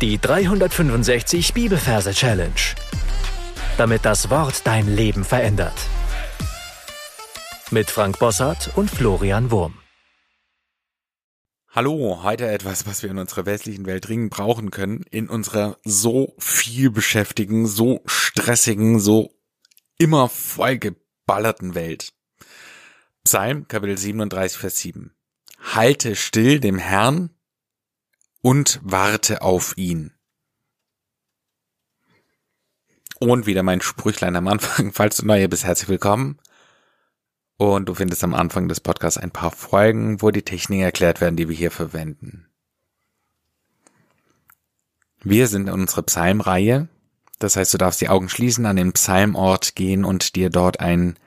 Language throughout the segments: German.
Die 365 Bibelverse Challenge. Damit das Wort dein Leben verändert. Mit Frank Bossart und Florian Wurm. Hallo, heute etwas, was wir in unserer westlichen Welt dringend brauchen können, in unserer so viel beschäftigen, so stressigen, so immer vollgeballerten Welt. Psalm Kapitel 37, Vers 7. Halte still dem Herrn und warte auf ihn. Und wieder mein Sprüchlein am Anfang. Falls du neu hier bist, herzlich willkommen. Und du findest am Anfang des Podcasts ein paar Folgen, wo die Techniken erklärt werden, die wir hier verwenden. Wir sind in unserer Psalmreihe. Das heißt, du darfst die Augen schließen, an den Psalmort gehen und dir dort ein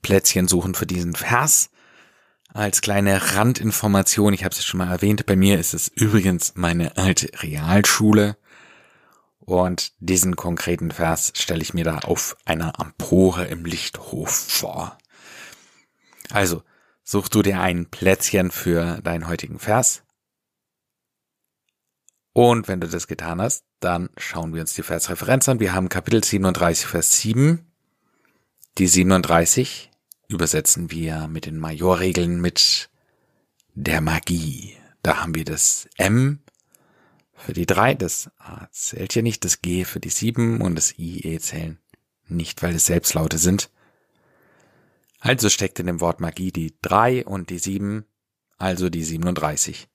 Plätzchen suchen für diesen Vers als kleine Randinformation, ich habe es schon mal erwähnt, bei mir ist es übrigens meine alte Realschule. Und diesen konkreten Vers stelle ich mir da auf einer Empore im Lichthof vor. Also, such du dir ein Plätzchen für deinen heutigen Vers. Und wenn du das getan hast, dann schauen wir uns die Versreferenz an. Wir haben Kapitel 37, Vers 7. Die 37 übersetzen wir mit den Majorregeln mit der Magie. Da haben wir das M für die drei, das A zählt hier nicht, das G für die sieben und das I, E zählen nicht, weil es Selbstlaute sind. Also steckt in dem Wort Magie die drei und die sieben, also die 37.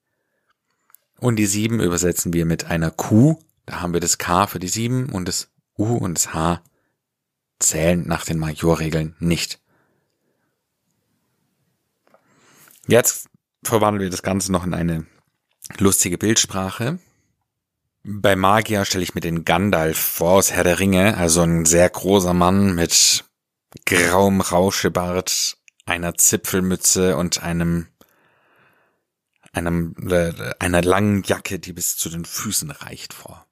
Und die sieben übersetzen wir mit einer Q, da haben wir das K für die sieben und das U und das H zählen nach den Majorregeln nicht. Jetzt verwandeln wir das Ganze noch in eine lustige Bildsprache. Bei Magier stelle ich mir den Gandalf vor aus Herr der Ringe, also ein sehr großer Mann mit grauem Rauschebart, einer Zipfelmütze und einem einem äh, einer langen Jacke, die bis zu den Füßen reicht vor.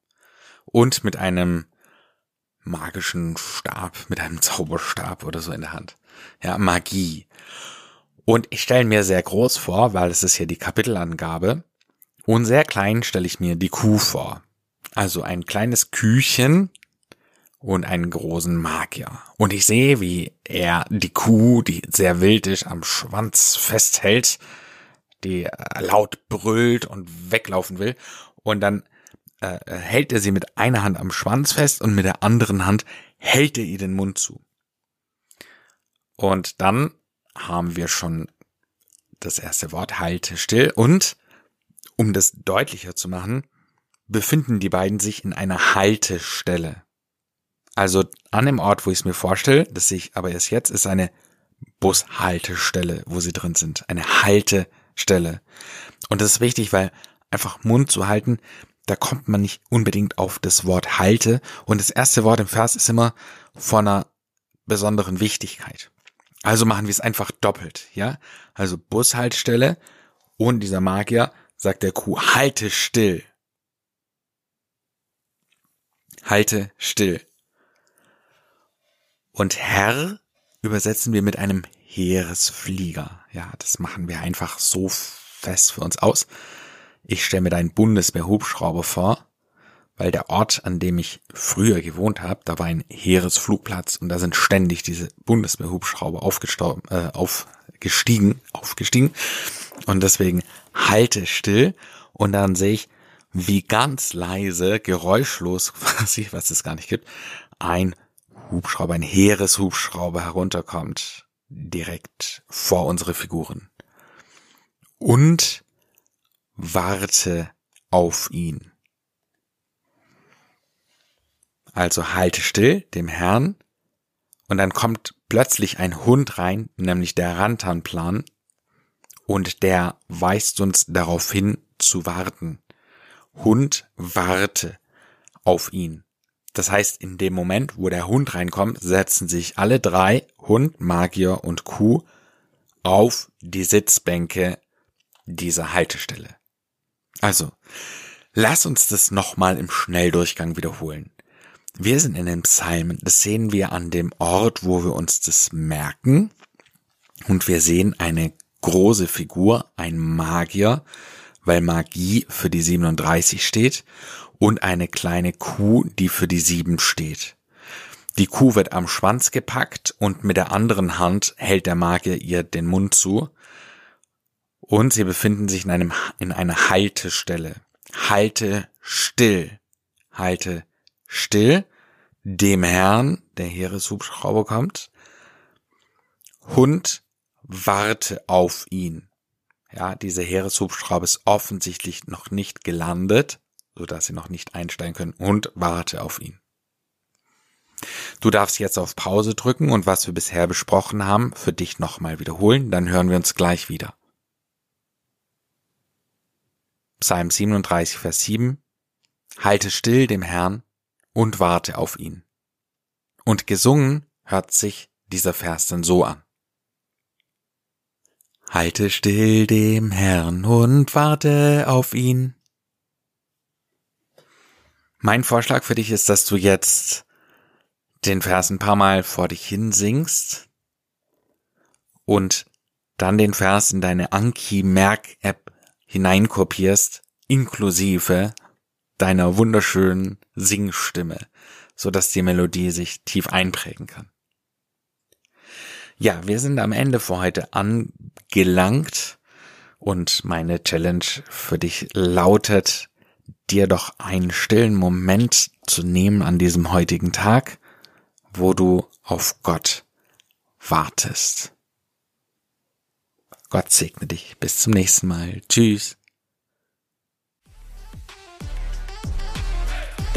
Und mit einem magischen Stab, mit einem Zauberstab oder so in der Hand. Ja, Magie. Und ich stelle mir sehr groß vor, weil es ist hier die Kapitelangabe. Und sehr klein stelle ich mir die Kuh vor. Also ein kleines Küchen und einen großen Magier. Und ich sehe, wie er die Kuh, die sehr wild ist, am Schwanz festhält, die laut brüllt und weglaufen will. Und dann äh, hält er sie mit einer Hand am Schwanz fest und mit der anderen Hand hält er ihr den Mund zu. Und dann haben wir schon das erste Wort halte still und um das deutlicher zu machen, befinden die beiden sich in einer Haltestelle. Also an dem Ort, wo ich es mir vorstelle, das sehe ich aber erst jetzt, ist eine Bushaltestelle, wo sie drin sind. Eine Haltestelle. Und das ist wichtig, weil einfach Mund zu halten, da kommt man nicht unbedingt auf das Wort halte. Und das erste Wort im Vers ist immer von einer besonderen Wichtigkeit. Also machen wir es einfach doppelt, ja? Also Bushaltestelle und dieser Magier sagt der Kuh, halte still. Halte still. Und Herr übersetzen wir mit einem Heeresflieger. Ja, das machen wir einfach so fest für uns aus. Ich stelle mir deinen Bundeswehr-Hubschrauber vor weil der Ort, an dem ich früher gewohnt habe, da war ein Heeresflugplatz und da sind ständig diese Bundeswehrhubschrauber äh, aufgestiegen, aufgestiegen und deswegen halte still und dann sehe ich, wie ganz leise, geräuschlos quasi, was es gar nicht gibt, ein Hubschrauber, ein Heereshubschrauber herunterkommt, direkt vor unsere Figuren. Und warte auf ihn. Also halte still dem Herrn und dann kommt plötzlich ein Hund rein, nämlich der Rantanplan und der weist uns darauf hin zu warten. Hund warte auf ihn. Das heißt, in dem Moment, wo der Hund reinkommt, setzen sich alle drei, Hund, Magier und Kuh, auf die Sitzbänke dieser Haltestelle. Also, lass uns das nochmal im Schnelldurchgang wiederholen. Wir sind in den Psalmen, das sehen wir an dem Ort, wo wir uns das merken. Und wir sehen eine große Figur, ein Magier, weil Magie für die 37 steht und eine kleine Kuh, die für die 7 steht. Die Kuh wird am Schwanz gepackt und mit der anderen Hand hält der Magier ihr den Mund zu. Und sie befinden sich in einem, in einer Haltestelle. Halte still. Halte still. Dem Herrn, der Heereshubschrauber kommt. Hund, warte auf ihn. Ja, dieser Heereshubschrauber ist offensichtlich noch nicht gelandet, so dass sie noch nicht einsteigen können. Hund, warte auf ihn. Du darfst jetzt auf Pause drücken und was wir bisher besprochen haben, für dich nochmal wiederholen, dann hören wir uns gleich wieder. Psalm 37, Vers 7 Halte still dem Herrn und warte auf ihn. Und gesungen hört sich dieser Vers dann so an. Halte still dem Herrn und warte auf ihn. Mein Vorschlag für dich ist, dass du jetzt den Vers ein paar Mal vor dich hin singst und dann den Vers in deine Anki-Merk-App hineinkopierst, inklusive deiner wunderschönen Singstimme, so dass die Melodie sich tief einprägen kann. Ja, wir sind am Ende für heute angelangt und meine Challenge für dich lautet, dir doch einen stillen Moment zu nehmen an diesem heutigen Tag wo du auf Gott wartest. Gott segne dich. Bis zum nächsten Mal. Tschüss.